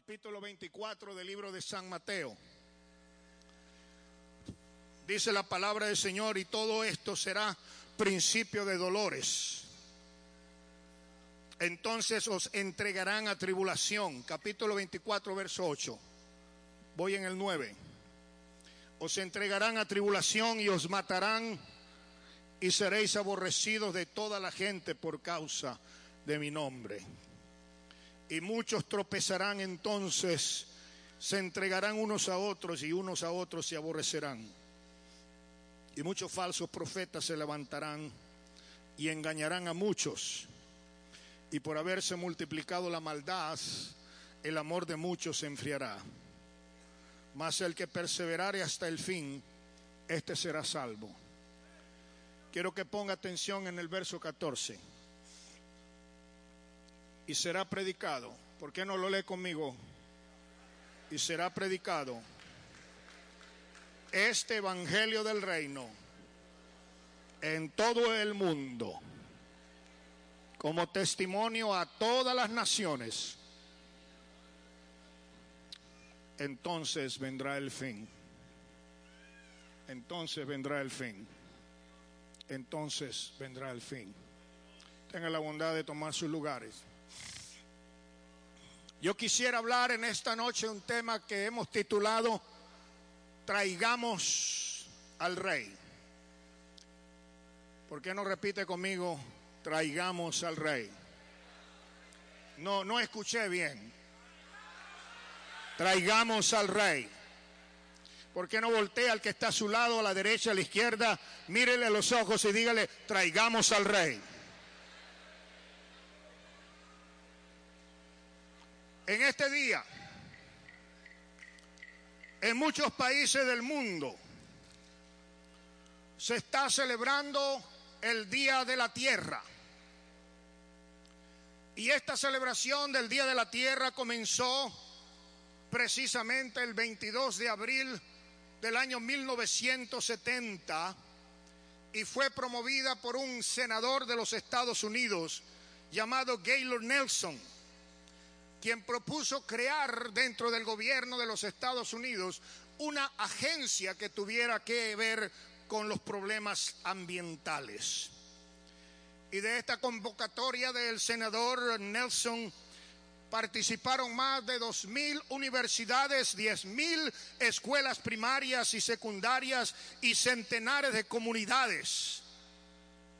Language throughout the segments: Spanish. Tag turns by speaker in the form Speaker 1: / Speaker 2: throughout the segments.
Speaker 1: capítulo 24 del libro de San Mateo. Dice la palabra del Señor y todo esto será principio de dolores. Entonces os entregarán a tribulación. Capítulo 24, verso 8. Voy en el 9. Os entregarán a tribulación y os matarán y seréis aborrecidos de toda la gente por causa de mi nombre. Y muchos tropezarán entonces, se entregarán unos a otros y unos a otros se aborrecerán. Y muchos falsos profetas se levantarán y engañarán a muchos. Y por haberse multiplicado la maldad, el amor de muchos se enfriará. Mas el que perseverare hasta el fin, este será salvo. Quiero que ponga atención en el verso 14 y será predicado. ¿Por qué no lo lee conmigo? Y será predicado este Evangelio del Reino en todo el mundo como testimonio a todas las naciones. Entonces vendrá el fin. Entonces vendrá el fin. Entonces vendrá el fin. Tenga la bondad de tomar sus lugares. Yo quisiera hablar en esta noche un tema que hemos titulado Traigamos al Rey. ¿Por qué no repite conmigo? Traigamos al Rey. No, no escuché bien. Traigamos al Rey. ¿Por qué no voltea al que está a su lado, a la derecha, a la izquierda? Mírele los ojos y dígale, traigamos al Rey. En este día, en muchos países del mundo, se está celebrando el Día de la Tierra. Y esta celebración del Día de la Tierra comenzó precisamente el 22 de abril del año 1970 y fue promovida por un senador de los Estados Unidos llamado Gaylord Nelson quien propuso crear dentro del gobierno de los Estados Unidos una agencia que tuviera que ver con los problemas ambientales. Y de esta convocatoria del senador Nelson participaron más de dos mil universidades, diez mil escuelas primarias y secundarias y centenares de comunidades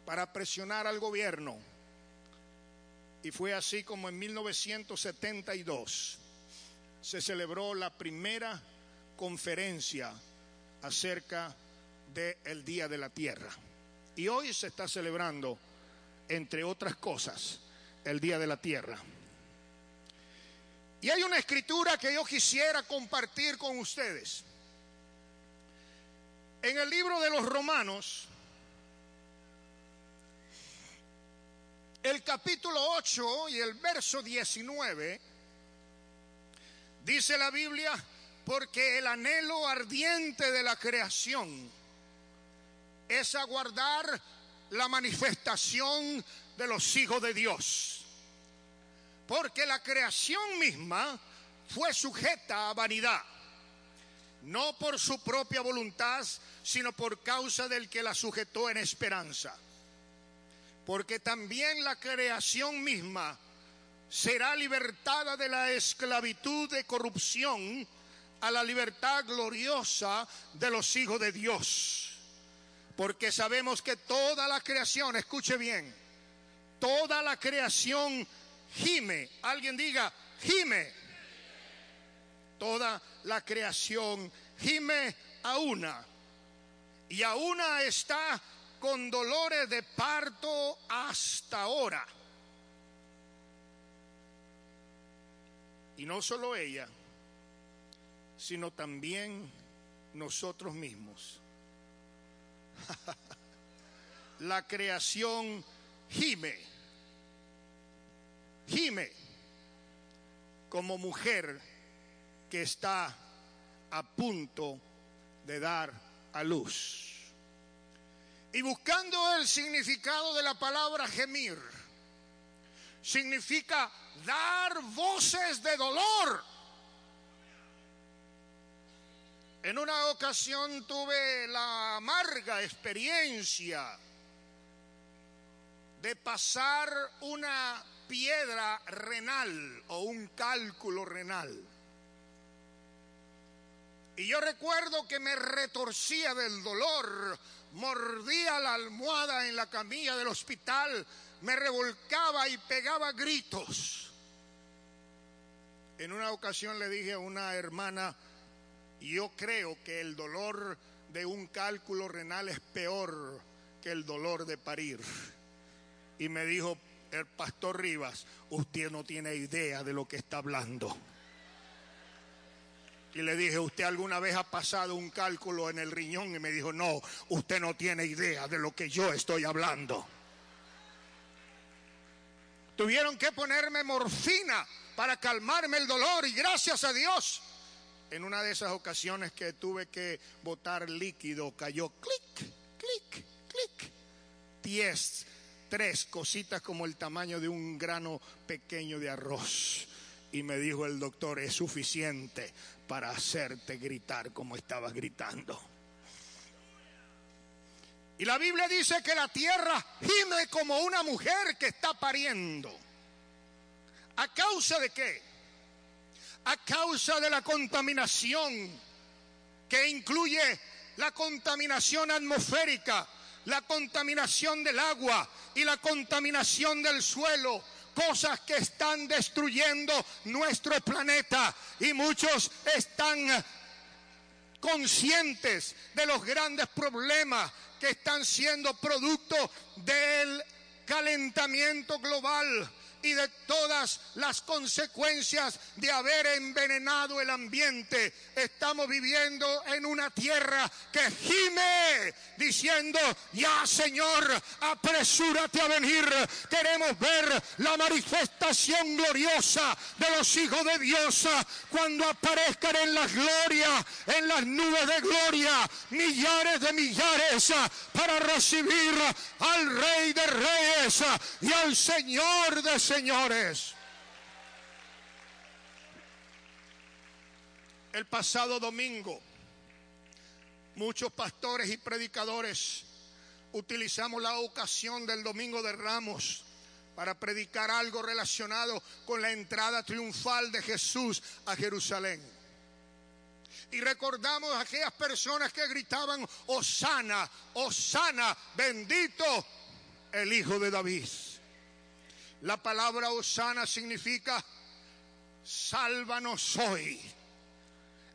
Speaker 1: para presionar al gobierno y fue así como en 1972 se celebró la primera conferencia acerca del Día de la Tierra. Y hoy se está celebrando, entre otras cosas, el Día de la Tierra. Y hay una escritura que yo quisiera compartir con ustedes. En el libro de los Romanos, el capítulo 8 y el verso 19, dice la Biblia, porque el anhelo ardiente de la creación es aguardar la manifestación de los hijos de Dios. Porque la creación misma fue sujeta a vanidad, no por su propia voluntad, sino por causa del que la sujetó en esperanza porque también la creación misma será libertada de la esclavitud de corrupción a la libertad gloriosa de los hijos de Dios. Porque sabemos que toda la creación, escuche bien, toda la creación gime. Alguien diga, gime. Toda la creación gime a una. Y a una está con dolores de parto hasta ahora. Y no solo ella, sino también nosotros mismos. La creación gime, gime como mujer que está a punto de dar a luz. Y buscando el significado de la palabra gemir, significa dar voces de dolor En una ocasión tuve la amarga experiencia de pasar una piedra renal o un cálculo renal. Y yo recuerdo que me retorcía del dolor, mordía la almohada en la camilla del hospital, me revolcaba y pegaba gritos. En una ocasión le dije a una hermana, yo creo que el dolor de un cálculo renal es peor que el dolor de parir. Y me dijo el pastor Rivas, usted no tiene idea de lo que está hablando. Y le dije, ¿usted alguna vez ha pasado un cálculo en el riñón? Y me dijo, no, usted no tiene idea de lo que yo estoy hablando. Tuvieron que ponerme morfina para calmarme el dolor y gracias a Dios, en una de esas ocasiones que tuve que botar líquido, cayó clic, clic, clic. Diez, tres cositas como el tamaño de un grano pequeño de arroz. Y me dijo el doctor, es suficiente para hacerte gritar como estabas gritando. Y la Biblia dice que la tierra gime como una mujer que está pariendo. ¿A causa de qué? A causa de la contaminación que incluye la contaminación atmosférica, la contaminación del agua y la contaminación del suelo cosas que están destruyendo nuestro planeta. Y muchos están conscientes de los grandes problemas que están siendo producto del calentamiento global y de todas las consecuencias de haber envenenado el ambiente. Estamos viviendo en una tierra que gime diciendo, ya Señor, apresúrate a venir. Queremos ver la manifestación gloriosa de los hijos de Dios cuando aparezcan en la gloria, en las nubes de gloria, millares de millares para recibir al Rey de Reyes y al Señor de señores. El pasado domingo, muchos pastores y predicadores utilizamos la ocasión del Domingo de Ramos para predicar algo relacionado con la entrada triunfal de Jesús a Jerusalén. Y recordamos a aquellas personas que gritaban, Osana, Osana, bendito el Hijo de David. La palabra Osana significa sálvanos hoy.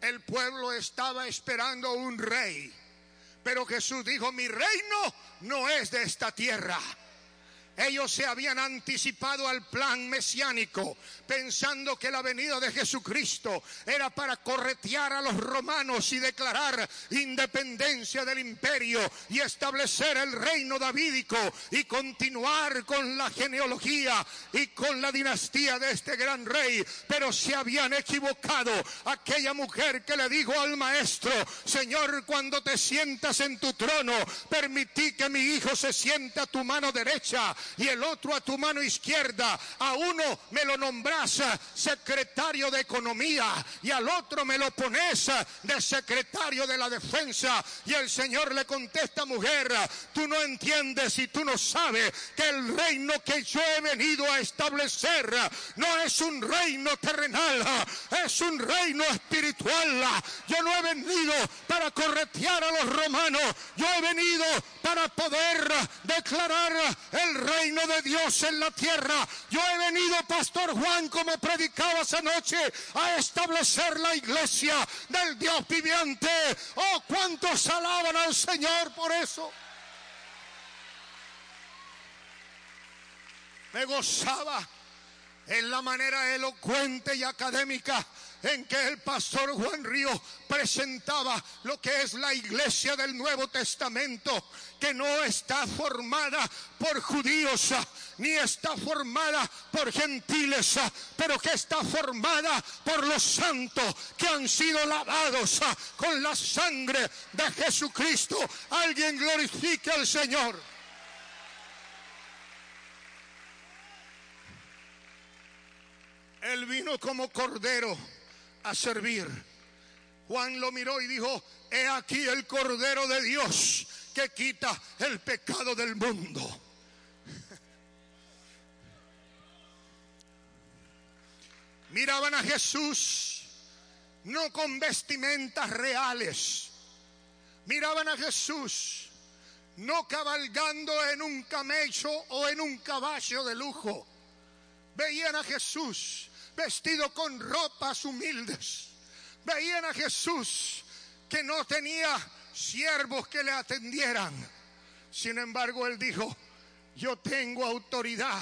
Speaker 1: El pueblo estaba esperando un rey, pero Jesús dijo, mi reino no es de esta tierra. Ellos se habían anticipado al plan mesiánico, pensando que la venida de Jesucristo era para corretear a los romanos y declarar independencia del imperio y establecer el reino davídico y continuar con la genealogía y con la dinastía de este gran rey. Pero se habían equivocado. Aquella mujer que le dijo al maestro, Señor, cuando te sientas en tu trono, permití que mi hijo se sienta a tu mano derecha y el otro a tu mano izquierda. A uno me lo nombras secretario de Economía y al otro me lo pones de secretario de la Defensa. Y el Señor le contesta, mujer, tú no entiendes y tú no sabes que el reino que yo he venido a establecer no es un reino terrenal, es un reino espiritual. Yo no he venido para corretear a los romanos, yo he venido para poder declarar el reino de Dios en la tierra. Yo he venido, Pastor Juan, como predicaba esa noche, a establecer la iglesia del Dios viviente. Oh, cuántos alaban al Señor por eso. Me gozaba en la manera elocuente y académica en que el pastor Juan Río presentaba lo que es la iglesia del Nuevo Testamento, que no está formada por judíos ni está formada por gentiles, pero que está formada por los santos que han sido lavados con la sangre de Jesucristo. Alguien glorifique al Señor. Él vino como cordero a servir. Juan lo miró y dijo, he aquí el Cordero de Dios que quita el pecado del mundo. Miraban a Jesús no con vestimentas reales. Miraban a Jesús no cabalgando en un camello o en un caballo de lujo. Veían a Jesús vestido con ropas humildes. Veían a Jesús que no tenía siervos que le atendieran. Sin embargo, él dijo, yo tengo autoridad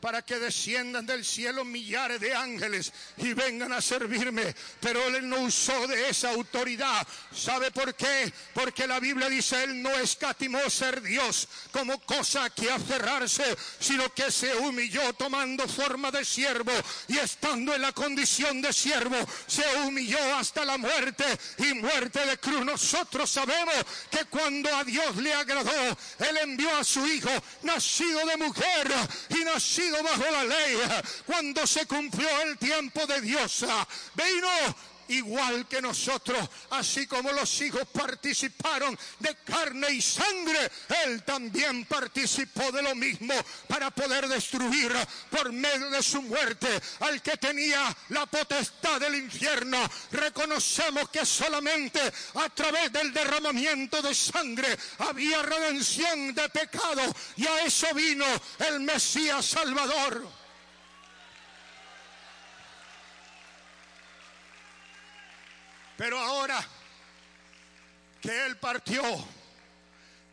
Speaker 1: para que desciendan del cielo millares de ángeles y vengan a servirme. Pero él no usó de esa autoridad. ¿Sabe por qué? Porque la Biblia dice, él no escatimó ser Dios como cosa que aferrarse, sino que se humilló tomando forma de siervo y estando en la condición de siervo, se humilló hasta la muerte y muerte de cruz. Nosotros sabemos que cuando a Dios le agradó, él envió a su hijo, nacido de mujer y nacido bajo la ley, cuando se cumplió el tiempo de Dios, vino igual que nosotros, así como los hijos participaron de carne y sangre, Él también participó de lo mismo para poder destruir por medio de su muerte al que tenía la potestad del infierno. Reconocemos que solamente a través del derramamiento de sangre había redención de pecado y a eso vino el Mesías Salvador. Pero ahora que Él partió,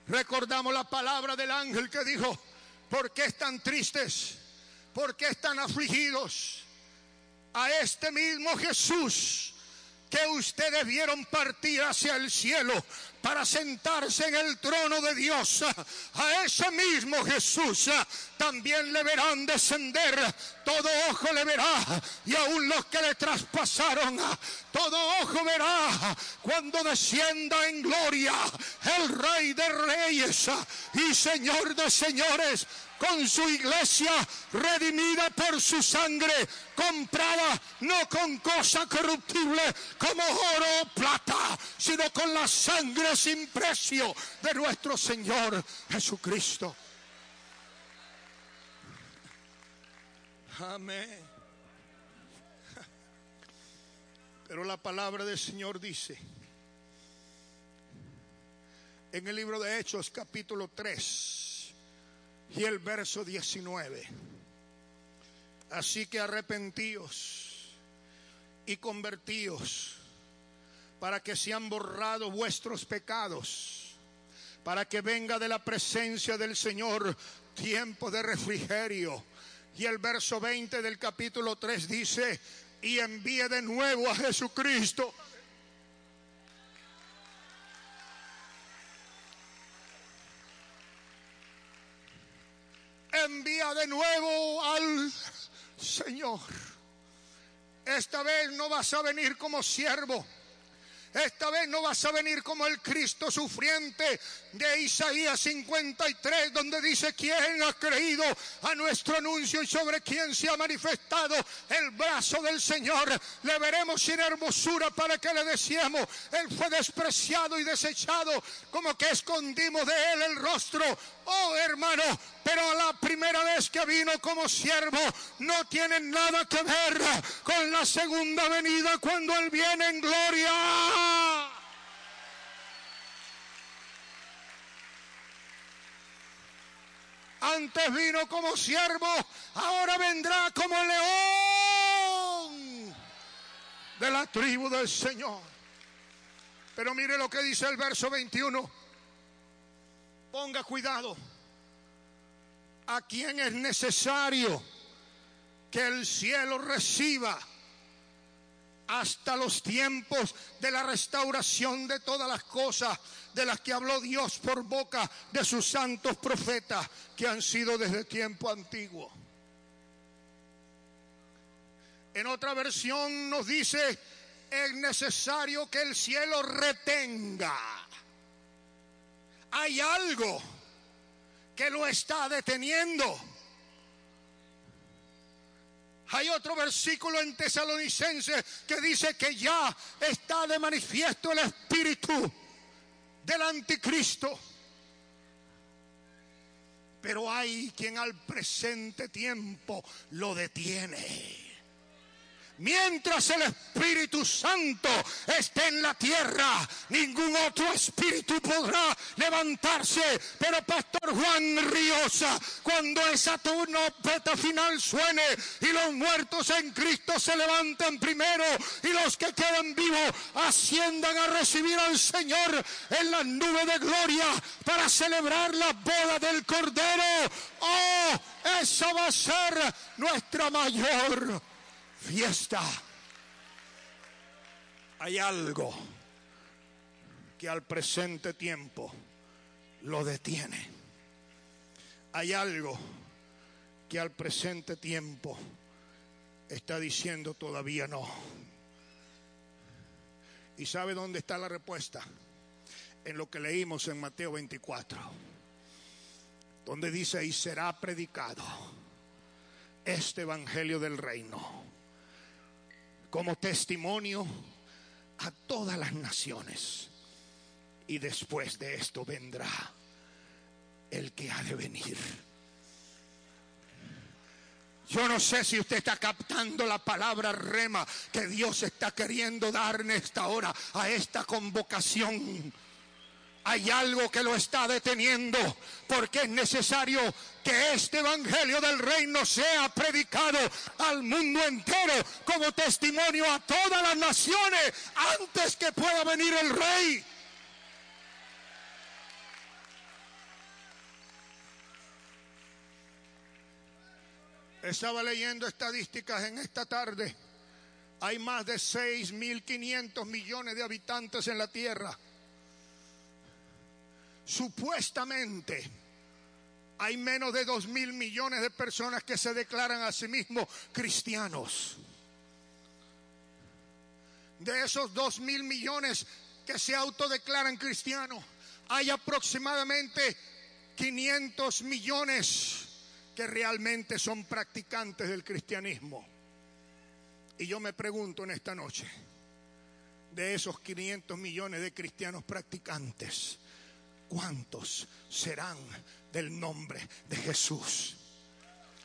Speaker 1: recordamos la palabra del ángel que dijo, ¿por qué están tristes? ¿Por qué están afligidos? A este mismo Jesús que ustedes vieron partir hacia el cielo para sentarse en el trono de Dios. A ese mismo Jesús también le verán descender, todo ojo le verá, y aún los que le traspasaron, todo ojo verá cuando descienda en gloria el Rey de Reyes y Señor de Señores con su iglesia redimida por su sangre, comprada no con cosa corruptible como oro o plata, sino con la sangre sin precio de nuestro Señor Jesucristo. Amén. Pero la palabra del Señor dice en el libro de Hechos capítulo 3 y el verso 19. Así que arrepentíos y convertíos para que sean borrados vuestros pecados, para que venga de la presencia del Señor tiempo de refrigerio. Y el verso 20 del capítulo 3 dice, y envíe de nuevo a Jesucristo envía de nuevo al Señor. Esta vez no vas a venir como siervo. Esta vez no vas a venir como el Cristo sufriente de Isaías 53, donde dice, ¿quién ha creído a nuestro anuncio y sobre quién se ha manifestado el brazo del Señor? Le veremos sin hermosura para que le decíamos, Él fue despreciado y desechado, como que escondimos de Él el rostro. Oh hermano, pero la primera vez que vino como siervo no tiene nada que ver con la segunda venida cuando Él viene en gloria. Antes vino como siervo, ahora vendrá como león de la tribu del Señor. Pero mire lo que dice el verso 21. Ponga cuidado a quien es necesario que el cielo reciba hasta los tiempos de la restauración de todas las cosas de las que habló Dios por boca de sus santos profetas que han sido desde tiempo antiguo. En otra versión nos dice, es necesario que el cielo retenga. Hay algo que lo está deteniendo. Hay otro versículo en Tesalonicense que dice que ya está de manifiesto el espíritu del anticristo. Pero hay quien al presente tiempo lo detiene. Mientras el Espíritu Santo esté en la tierra, ningún otro espíritu podrá levantarse. Pero Pastor Juan Riosa, cuando esa trompeta final suene y los muertos en Cristo se levanten primero y los que quedan vivos asciendan a recibir al Señor en la nube de gloria para celebrar la boda del Cordero. Oh, esa va a ser nuestra mayor fiesta. Hay algo que al presente tiempo lo detiene. Hay algo que al presente tiempo está diciendo todavía no. ¿Y sabe dónde está la respuesta? En lo que leímos en Mateo 24, donde dice, y será predicado este Evangelio del Reino como testimonio a todas las naciones. Y después de esto vendrá el que ha de venir. Yo no sé si usted está captando la palabra rema que Dios está queriendo dar en esta hora a esta convocación hay algo que lo está deteniendo porque es necesario que este Evangelio del Reino sea predicado al mundo entero como testimonio a todas las naciones antes que pueda venir el Rey. Estaba leyendo estadísticas en esta tarde. Hay más de 6.500 millones de habitantes en la tierra supuestamente hay menos de dos mil millones de personas que se declaran a sí mismos cristianos. De esos dos mil millones que se autodeclaran cristianos, hay aproximadamente 500 millones que realmente son practicantes del cristianismo. Y yo me pregunto en esta noche, de esos 500 millones de cristianos practicantes, ¿cuántos serán del nombre de Jesús?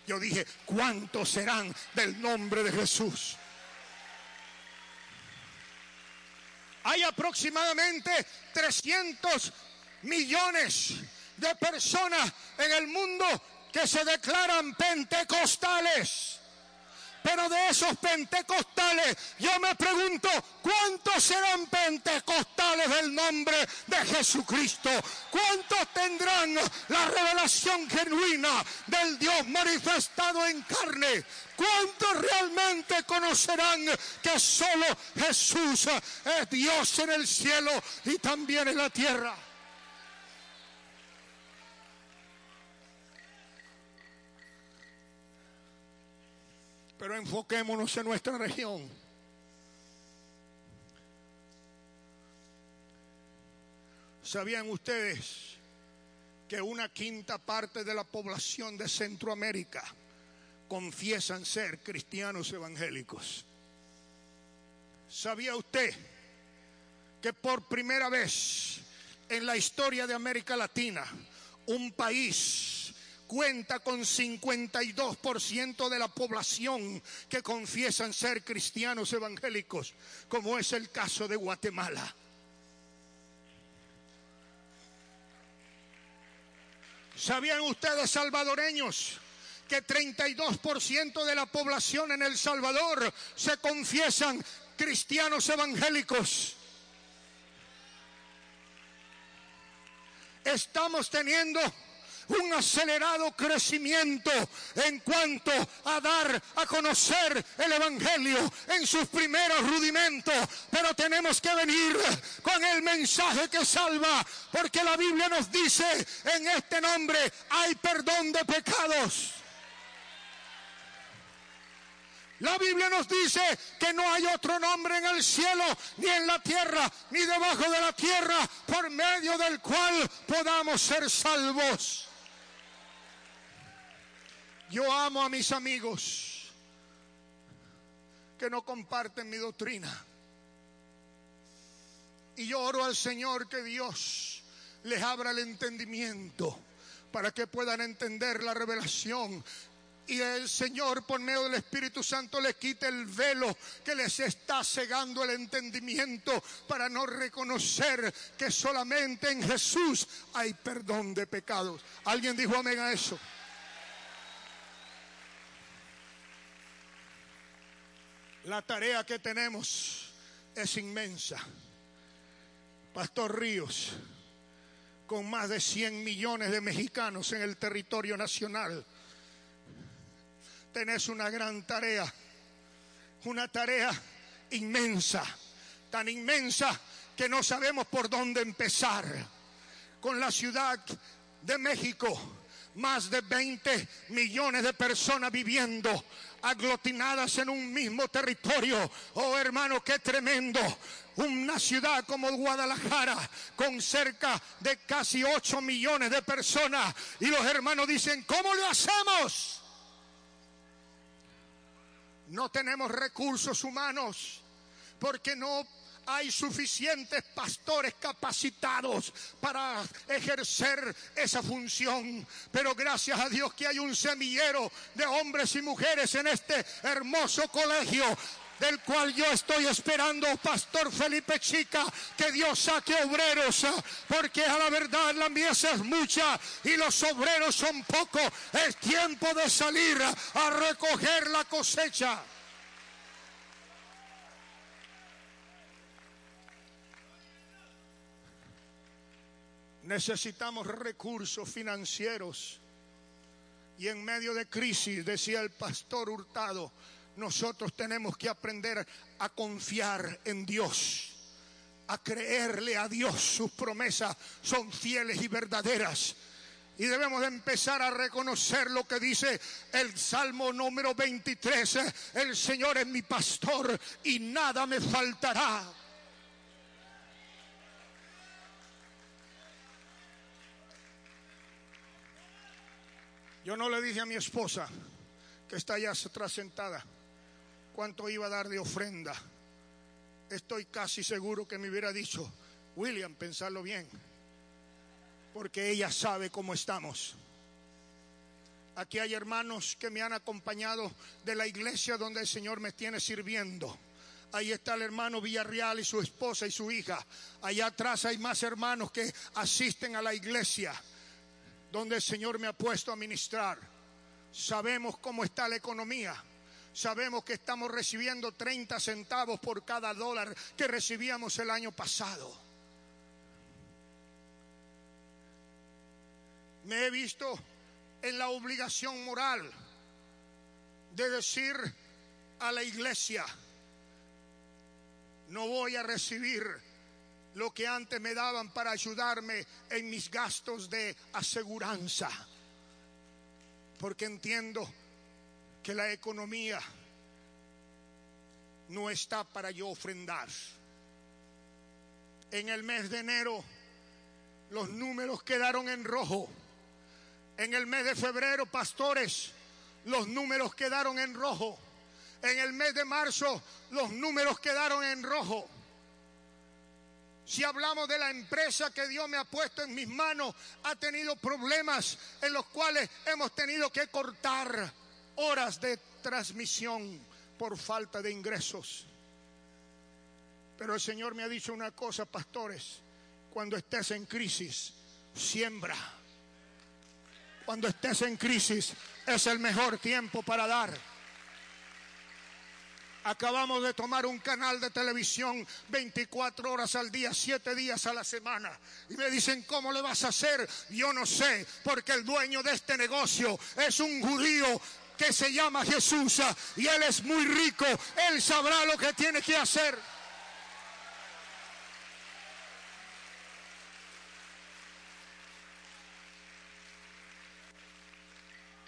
Speaker 1: Yo dije, ¿cuántos serán del nombre de Jesús? Hay aproximadamente 300 millones de personas en el mundo que se declaran pentecostales. Pero de esos pentecostales, yo me pregunto, ¿cuántos serán pentecostales del nombre de Jesucristo? ¿Cuántos tendrán la revelación genuina del Dios manifestado en carne? ¿Cuántos realmente conocerán que solo Jesús es Dios en el cielo y también en la tierra? Pero enfoquémonos en nuestra región. ¿Sabían ustedes que una quinta parte de la población de Centroamérica confiesan ser cristianos evangélicos? ¿Sabía usted que por primera vez en la historia de América Latina un país cuenta con 52% de la población que confiesan ser cristianos evangélicos, como es el caso de Guatemala. ¿Sabían ustedes, salvadoreños, que 32% de la población en El Salvador se confiesan cristianos evangélicos? Estamos teniendo un acelerado crecimiento en cuanto a dar a conocer el Evangelio en sus primeros rudimentos. Pero tenemos que venir con el mensaje que salva, porque la Biblia nos dice, en este nombre hay perdón de pecados. La Biblia nos dice que no hay otro nombre en el cielo, ni en la tierra, ni debajo de la tierra, por medio del cual podamos ser salvos. Yo amo a mis amigos que no comparten mi doctrina. Y yo oro al Señor que Dios les abra el entendimiento para que puedan entender la revelación y el Señor por medio del Espíritu Santo les quite el velo que les está cegando el entendimiento para no reconocer que solamente en Jesús hay perdón de pecados. ¿Alguien dijo amén a eso? La tarea que tenemos es inmensa. Pastor Ríos, con más de 100 millones de mexicanos en el territorio nacional, tenés una gran tarea, una tarea inmensa, tan inmensa que no sabemos por dónde empezar. Con la ciudad de México, más de 20 millones de personas viviendo aglutinadas en un mismo territorio. Oh hermano, qué tremendo. Una ciudad como Guadalajara con cerca de casi 8 millones de personas. Y los hermanos dicen, ¿cómo lo hacemos? No tenemos recursos humanos porque no hay suficientes pastores capacitados para ejercer esa función. Pero gracias a Dios que hay un semillero de hombres y mujeres en este hermoso colegio del cual yo estoy esperando, Pastor Felipe Chica, que Dios saque obreros, porque a la verdad la mies es mucha y los obreros son pocos. Es tiempo de salir a recoger la cosecha. Necesitamos recursos financieros. Y en medio de crisis, decía el pastor Hurtado, nosotros tenemos que aprender a confiar en Dios, a creerle a Dios. Sus promesas son fieles y verdaderas. Y debemos de empezar a reconocer lo que dice el Salmo número 23. El Señor es mi pastor y nada me faltará. Yo no le dije a mi esposa, que está allá atrás sentada, cuánto iba a dar de ofrenda. Estoy casi seguro que me hubiera dicho, William, pensarlo bien, porque ella sabe cómo estamos. Aquí hay hermanos que me han acompañado de la iglesia donde el Señor me tiene sirviendo. Ahí está el hermano Villarreal y su esposa y su hija. Allá atrás hay más hermanos que asisten a la iglesia donde el Señor me ha puesto a ministrar. Sabemos cómo está la economía. Sabemos que estamos recibiendo 30 centavos por cada dólar que recibíamos el año pasado. Me he visto en la obligación moral de decir a la iglesia, no voy a recibir lo que antes me daban para ayudarme en mis gastos de aseguranza. Porque entiendo que la economía no está para yo ofrendar. En el mes de enero los números quedaron en rojo. En el mes de febrero, pastores, los números quedaron en rojo. En el mes de marzo, los números quedaron en rojo. Si hablamos de la empresa que Dios me ha puesto en mis manos, ha tenido problemas en los cuales hemos tenido que cortar horas de transmisión por falta de ingresos. Pero el Señor me ha dicho una cosa, pastores, cuando estés en crisis, siembra. Cuando estés en crisis, es el mejor tiempo para dar. Acabamos de tomar un canal de televisión 24 horas al día, 7 días a la semana. Y me dicen, ¿cómo le vas a hacer? Yo no sé, porque el dueño de este negocio es un judío que se llama Jesús y él es muy rico. Él sabrá lo que tiene que hacer.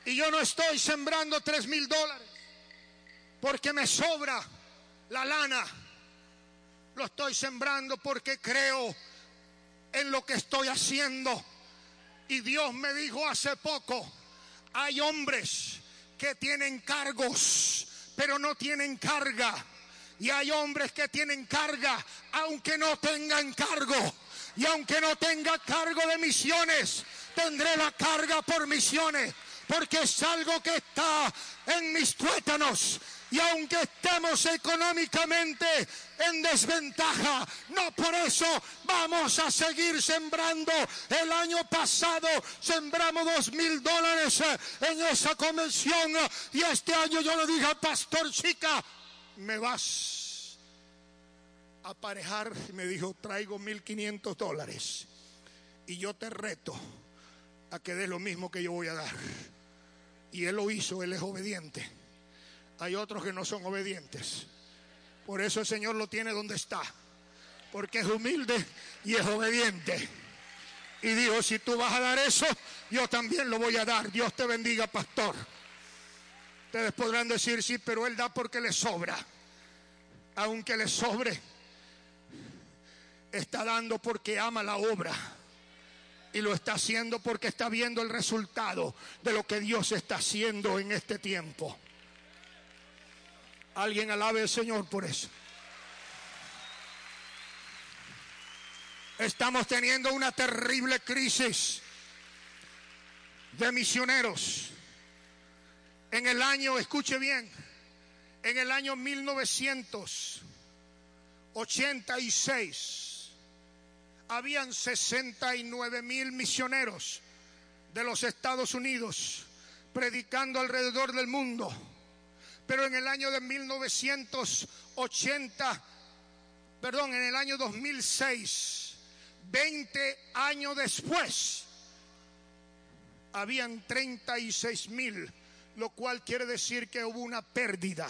Speaker 1: Y yo no estoy sembrando tres mil dólares porque me sobra la lana. Lo estoy sembrando porque creo en lo que estoy haciendo. Y Dios me dijo hace poco, hay hombres que tienen cargos pero no tienen carga. Y hay hombres que tienen carga, aunque no tengan cargo. Y aunque no tenga cargo de misiones, tendré la carga por misiones. Porque es algo que está en mis tuétanos. Y aunque estemos económicamente en desventaja, no por eso vamos a seguir sembrando. El año pasado sembramos dos mil dólares en esa convención y este año yo le dije al pastor chica, me vas a aparejar y me dijo, traigo mil quinientos dólares y yo te reto a que dé lo mismo que yo voy a dar. Y él lo hizo, él es obediente. Hay otros que no son obedientes. Por eso el Señor lo tiene donde está. Porque es humilde y es obediente. Y dijo, si tú vas a dar eso, yo también lo voy a dar. Dios te bendiga, pastor. Ustedes podrán decir, sí, pero Él da porque le sobra. Aunque le sobre, está dando porque ama la obra. Y lo está haciendo porque está viendo el resultado de lo que Dios está haciendo en este tiempo. Alguien alabe al Señor por eso. Estamos teniendo una terrible crisis de misioneros. En el año, escuche bien, en el año 1986 habían 69 mil misioneros de los Estados Unidos predicando alrededor del mundo pero en el año de 1980, perdón, en el año 2006, 20 años después, habían 36 mil, lo cual quiere decir que hubo una pérdida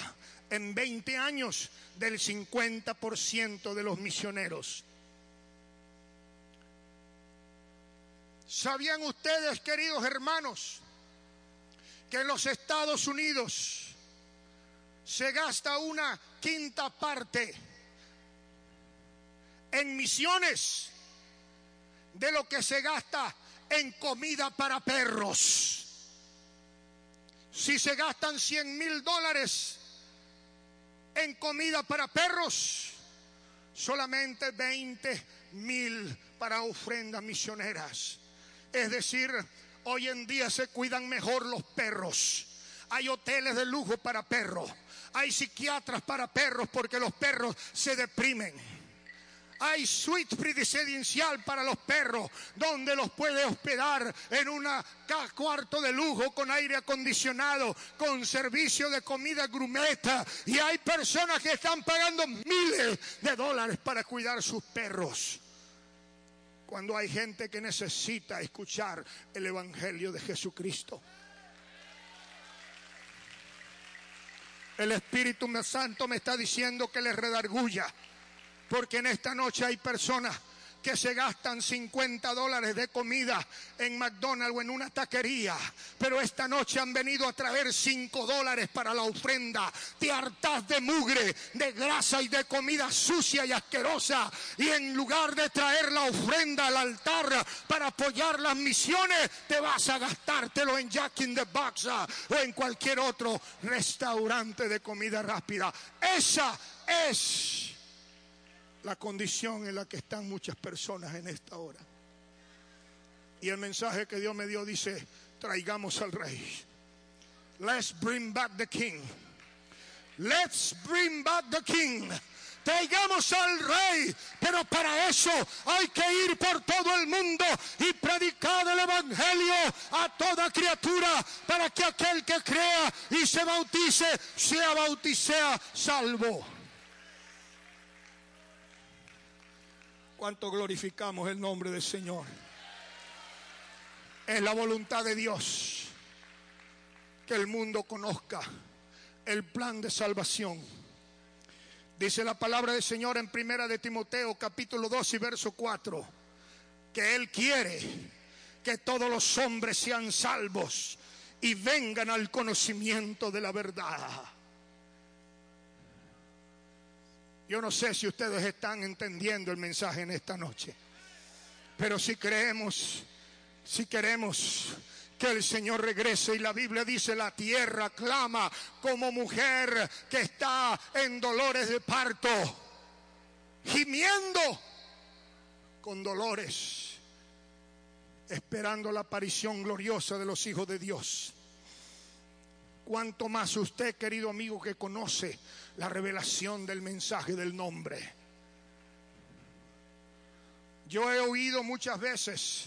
Speaker 1: en 20 años del 50% de los misioneros. ¿Sabían ustedes, queridos hermanos, que en los Estados Unidos se gasta una quinta parte en misiones de lo que se gasta en comida para perros. Si se gastan 100 mil dólares en comida para perros, solamente 20 mil para ofrendas misioneras. Es decir, hoy en día se cuidan mejor los perros. Hay hoteles de lujo para perros hay psiquiatras para perros porque los perros se deprimen. Hay suite presidencial para los perros, donde los puede hospedar en un cuarto de lujo con aire acondicionado, con servicio de comida grumeta. Y hay personas que están pagando miles de dólares para cuidar sus perros. Cuando hay gente que necesita escuchar el Evangelio de Jesucristo. El Espíritu Santo me está diciendo que les redarguya. Porque en esta noche hay personas que se gastan 50 dólares de comida en McDonald's o en una taquería, pero esta noche han venido a traer 5 dólares para la ofrenda. Te hartas de mugre, de grasa y de comida sucia y asquerosa. Y en lugar de traer la ofrenda al altar para apoyar las misiones, te vas a gastártelo en Jack in the Box o en cualquier otro restaurante de comida rápida. Esa es la condición en la que están muchas personas en esta hora. Y el mensaje que Dios me dio dice, traigamos al rey. Let's bring back the king. Let's bring back the king. Traigamos al rey, pero para eso hay que ir por todo el mundo y predicar el evangelio a toda criatura para que aquel que crea y se bautice sea bautizado salvo. ¿Cuánto glorificamos el nombre del Señor? Es la voluntad de Dios que el mundo conozca el plan de salvación. Dice la palabra del Señor en Primera de Timoteo capítulo 2 y verso 4 que él quiere que todos los hombres sean salvos y vengan al conocimiento de la verdad. Yo no sé si ustedes están entendiendo el mensaje en esta noche, pero si creemos, si queremos que el Señor regrese. Y la Biblia dice, la tierra clama como mujer que está en dolores de parto, gimiendo con dolores, esperando la aparición gloriosa de los hijos de Dios. Cuanto más usted, querido amigo, que conoce la revelación del mensaje del nombre. Yo he oído muchas veces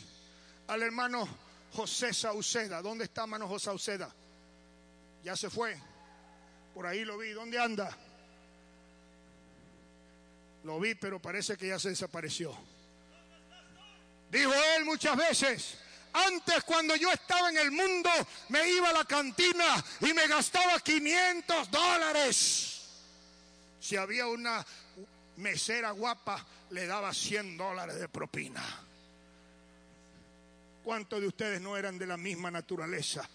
Speaker 1: al hermano José Sauceda. ¿Dónde está hermano José Sauceda? Ya se fue. Por ahí lo vi. ¿Dónde anda? Lo vi, pero parece que ya se desapareció. Dijo él muchas veces, antes cuando yo estaba en el mundo me iba a la cantina y me gastaba 500 dólares. Si había una mesera guapa, le daba 100 dólares de propina. ¿Cuántos de ustedes no eran de la misma naturaleza?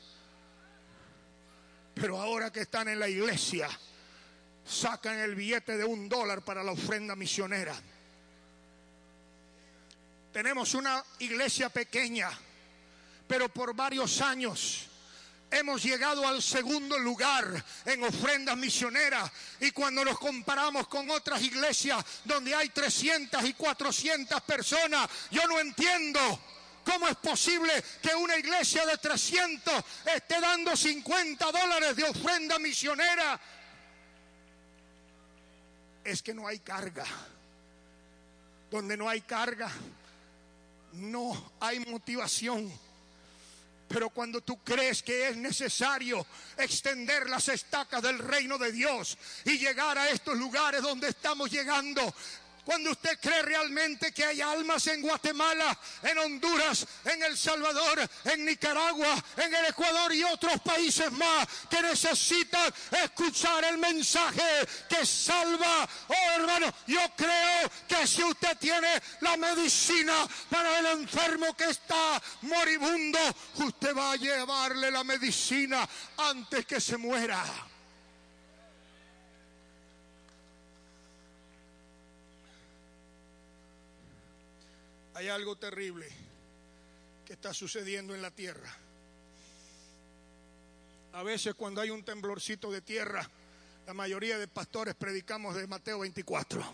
Speaker 1: Pero ahora que están en la iglesia, sacan el billete de un dólar para la ofrenda misionera. Tenemos una iglesia pequeña pero por varios años hemos llegado al segundo lugar en ofrendas misioneras y cuando nos comparamos con otras iglesias donde hay 300 y 400 personas, yo no entiendo. ¿Cómo es posible que una iglesia de 300 esté dando 50 dólares de ofrenda misionera? Es que no hay carga. Donde no hay carga, no hay motivación pero cuando tú crees que es necesario extender las estacas del reino de Dios y llegar a estos lugares donde estamos llegando, cuando usted cree realmente que hay almas en Guatemala, en Honduras, en El Salvador, en Nicaragua, en el Ecuador y otros países más que necesitan escuchar el mensaje que salva. Oh hermano, yo creo que si usted tiene la medicina para el enfermo que está moribundo, usted va a llevarle la medicina antes que se muera. Hay algo terrible que está sucediendo en la tierra. A veces cuando hay un temblorcito de tierra, la mayoría de pastores predicamos de Mateo 24.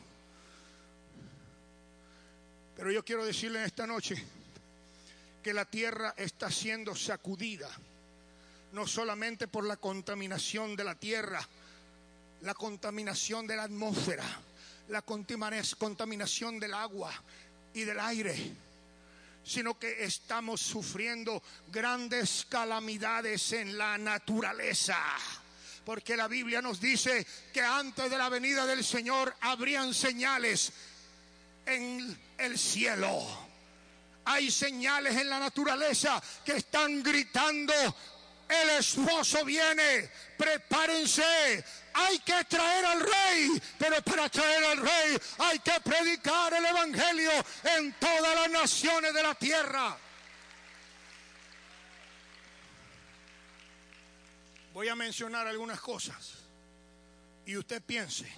Speaker 1: Pero yo quiero decirle en esta noche que la tierra está siendo sacudida, no solamente por la contaminación de la tierra, la contaminación de la atmósfera, la contaminación del agua, y del aire, sino que estamos sufriendo grandes calamidades en la naturaleza. Porque la Biblia nos dice que antes de la venida del Señor habrían señales en el cielo. Hay señales en la naturaleza que están gritando, el esposo viene, prepárense, hay que traer al rey, pero para traer al rey hay que predicar el Evangelio en todas las naciones de la tierra. Voy a mencionar algunas cosas y usted piense,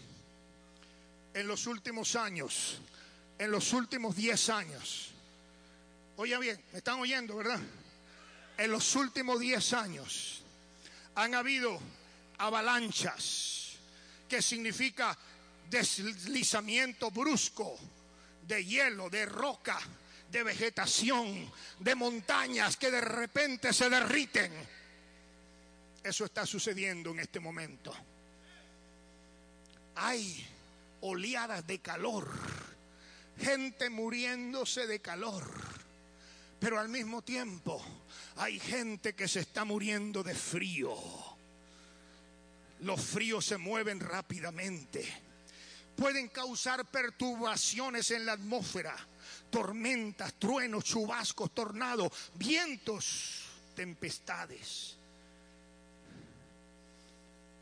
Speaker 1: en los últimos años, en los últimos 10 años, oye bien, me están oyendo, ¿verdad? En los últimos 10 años han habido avalanchas, que significa deslizamiento brusco de hielo, de roca, de vegetación, de montañas que de repente se derriten. Eso está sucediendo en este momento. Hay oleadas de calor, gente muriéndose de calor, pero al mismo tiempo hay gente que se está muriendo de frío los fríos se mueven rápidamente. Pueden causar perturbaciones en la atmósfera, tormentas, truenos, chubascos, tornados, vientos, tempestades.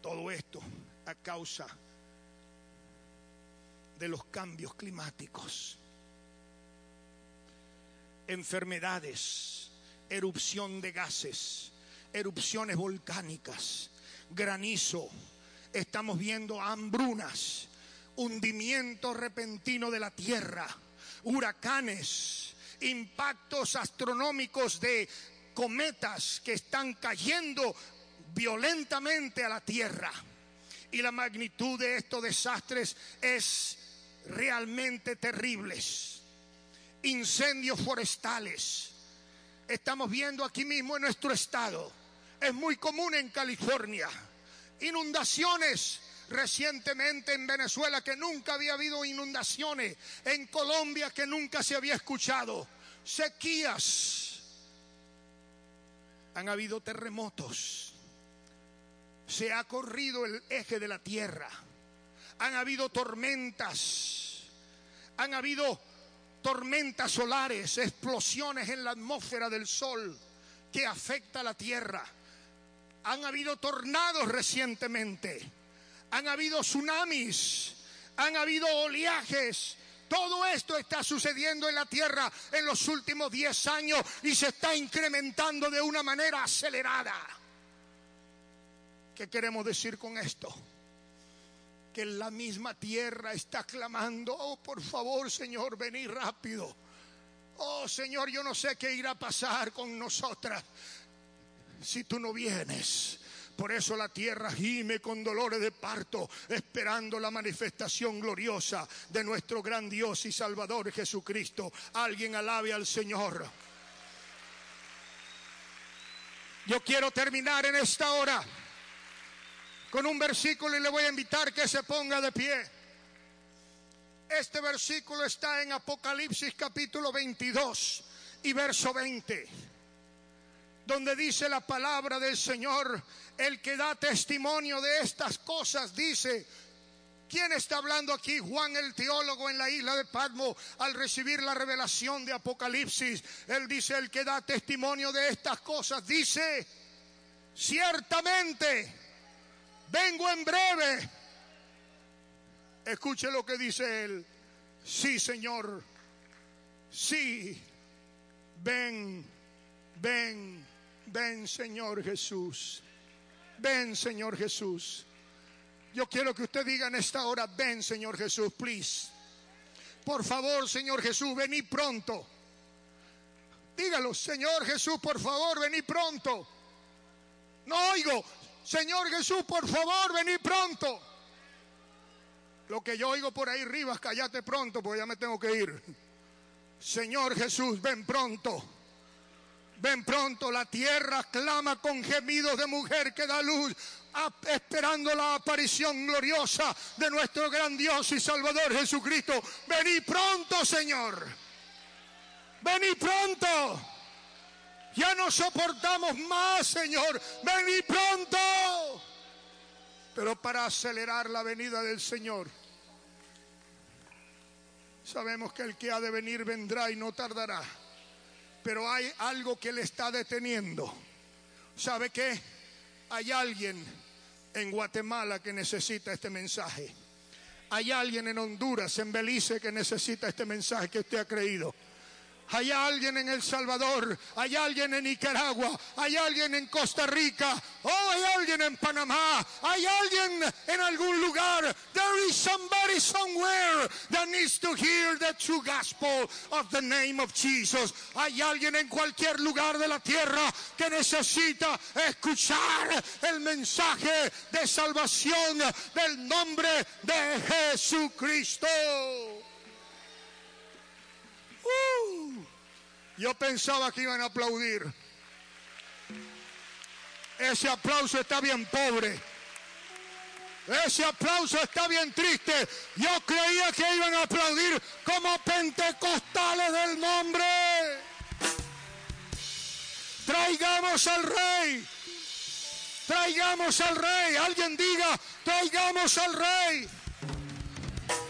Speaker 1: Todo esto a causa de los cambios climáticos. Enfermedades, erupción de gases, erupciones volcánicas, granizo, estamos viendo hambrunas, hundimiento repentino de la tierra, huracanes, impactos astronómicos de cometas que están cayendo violentamente a la tierra. Y la magnitud de estos desastres es realmente terribles. Incendios forestales. Estamos viendo aquí mismo en nuestro estado. Es muy común en California. Inundaciones recientemente en Venezuela que nunca había habido inundaciones. En Colombia que nunca se había escuchado. Sequías. Han habido terremotos. Se ha corrido el eje de la tierra han habido tormentas, han habido tormentas solares, explosiones en la atmósfera del sol que afecta a la tierra. Han habido tornados recientemente, han habido tsunamis, han habido oleajes. Todo esto está sucediendo en la tierra en los últimos 10 años y se está incrementando de una manera acelerada. ¿Qué queremos decir con esto? Que la misma tierra está clamando, oh por favor Señor, vení rápido. Oh Señor, yo no sé qué irá a pasar con nosotras si tú no vienes. Por eso la tierra gime con dolores de parto, esperando la manifestación gloriosa de nuestro gran Dios y Salvador Jesucristo. Alguien alabe al Señor. Yo quiero terminar en esta hora con un versículo y le voy a invitar que se ponga de pie. Este versículo está en Apocalipsis capítulo 22 y verso 20, donde dice la palabra del Señor, el que da testimonio de estas cosas dice, ¿Quién está hablando aquí? Juan el teólogo en la isla de Patmo al recibir la revelación de Apocalipsis. Él dice, el que da testimonio de estas cosas, dice, ciertamente vengo en breve. Escuche lo que dice él. Sí, Señor. Sí. Ven, ven, ven, Señor Jesús. Ven, Señor Jesús. Yo quiero que usted diga en esta hora, ven, Señor Jesús, please. Por favor, Señor Jesús, vení pronto. Dígalo, Señor Jesús, por favor, vení pronto. No oigo, Señor Jesús, por favor, vení pronto. Lo que yo oigo por ahí arriba, cállate pronto, porque ya me tengo que ir. Señor Jesús, ven pronto. Ven pronto, la tierra clama con gemidos de mujer que da luz, esperando la aparición gloriosa de nuestro gran Dios y Salvador Jesucristo. Vení pronto, Señor. Vení pronto. Ya no soportamos más, Señor. Vení pronto. Pero para acelerar la venida del Señor, sabemos que el que ha de venir vendrá y no tardará. Pero hay algo que le está deteniendo. ¿Sabe qué? Hay alguien en Guatemala que necesita este mensaje. Hay alguien en Honduras, en Belice, que necesita este mensaje que usted ha creído. Hay alguien en El Salvador, hay alguien en Nicaragua, hay alguien en Costa Rica, oh, hay alguien en Panamá, hay alguien en algún lugar. There is somebody somewhere that needs to hear the true gospel of the name of Jesus. Hay alguien en cualquier lugar de la tierra que necesita escuchar el mensaje de salvación del nombre de Jesucristo. Uh, yo pensaba que iban a aplaudir. Ese aplauso está bien pobre. Ese aplauso está bien triste. Yo creía que iban a aplaudir como pentecostales del nombre. Traigamos al rey. Traigamos al rey. Alguien diga, traigamos al rey.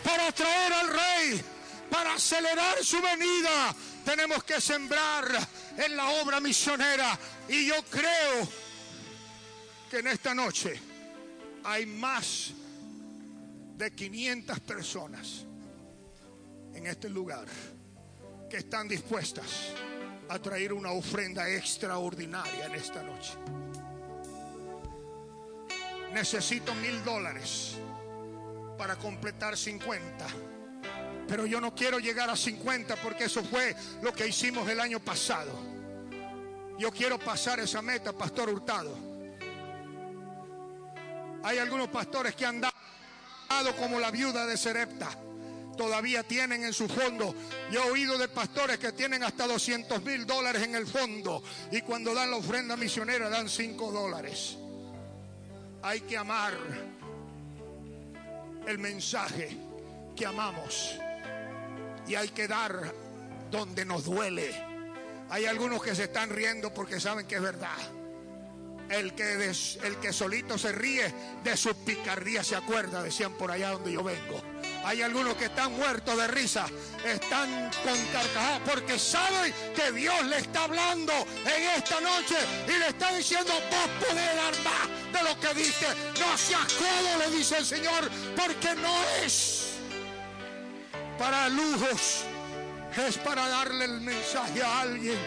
Speaker 1: Para traer al rey para acelerar su venida, tenemos que sembrar en la obra misionera. Y yo creo que en esta noche hay más de 500 personas en este lugar que están dispuestas a traer una ofrenda extraordinaria en esta noche. Necesito mil dólares para completar 50 pero yo no quiero llegar a 50 porque eso fue lo que hicimos el año pasado. Yo quiero pasar esa meta, Pastor Hurtado. Hay algunos pastores que han dado como la viuda de Serepta. Todavía tienen en su fondo. Yo he oído de pastores que tienen hasta 200 mil dólares en el fondo. Y cuando dan la ofrenda misionera dan 5 dólares. Hay que amar el mensaje que amamos. Y hay que dar donde nos duele. Hay algunos que se están riendo porque saben que es verdad. El que, el que solito se ríe de su picardía se acuerda, decían por allá donde yo vengo. Hay algunos que están muertos de risa, están con carcajadas porque saben que Dios le está hablando en esta noche y le está diciendo, vos podés más de lo que diste. No seas codo, le dice el Señor, porque no es para lujos, es para darle el mensaje a alguien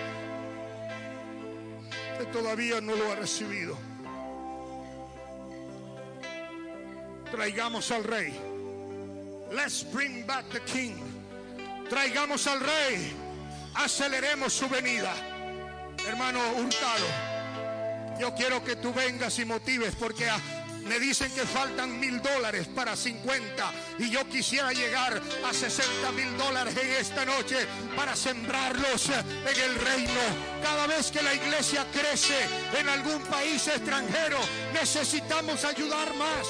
Speaker 1: que todavía no lo ha recibido. Traigamos al rey. Let's bring back the king. Traigamos al rey. Aceleremos su venida. Hermano Hurtado, yo quiero que tú vengas y motives porque me dicen que faltan mil dólares para 50 y yo quisiera llegar a 60 mil dólares en esta noche para sembrarlos en el reino. Cada vez que la iglesia crece en algún país extranjero, necesitamos ayudar más.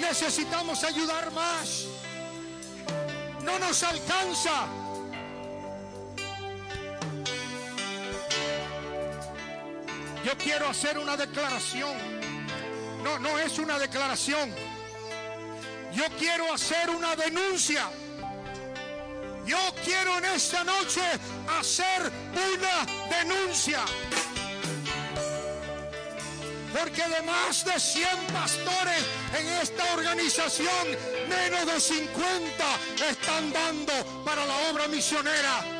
Speaker 1: Necesitamos ayudar más. No nos alcanza. Yo quiero hacer una declaración. No, no es una declaración. Yo quiero hacer una denuncia. Yo quiero en esta noche hacer una denuncia. Porque de más de 100 pastores en esta organización, menos de 50 están dando para la obra misionera.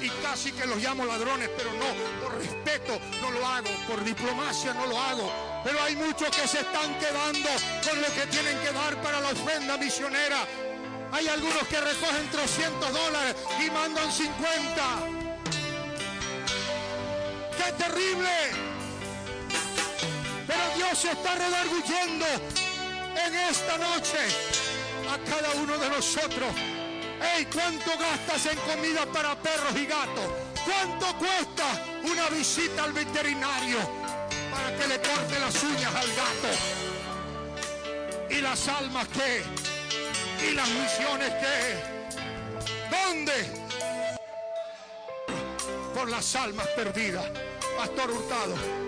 Speaker 1: Y casi que los llamo ladrones, pero no, por respeto no lo hago, por diplomacia no lo hago. Pero hay muchos que se están quedando con lo que tienen que dar para la ofrenda misionera. Hay algunos que recogen 300 dólares y mandan 50. ¡Qué terrible! Pero Dios se está redarguyendo en esta noche a cada uno de nosotros. ¡Ey! ¿Cuánto gastas en comida para perros y gatos? ¿Cuánto cuesta una visita al veterinario para que le corte las uñas al gato? ¿Y las almas qué? ¿Y las misiones qué? ¿Dónde? Por las almas perdidas. Pastor Hurtado.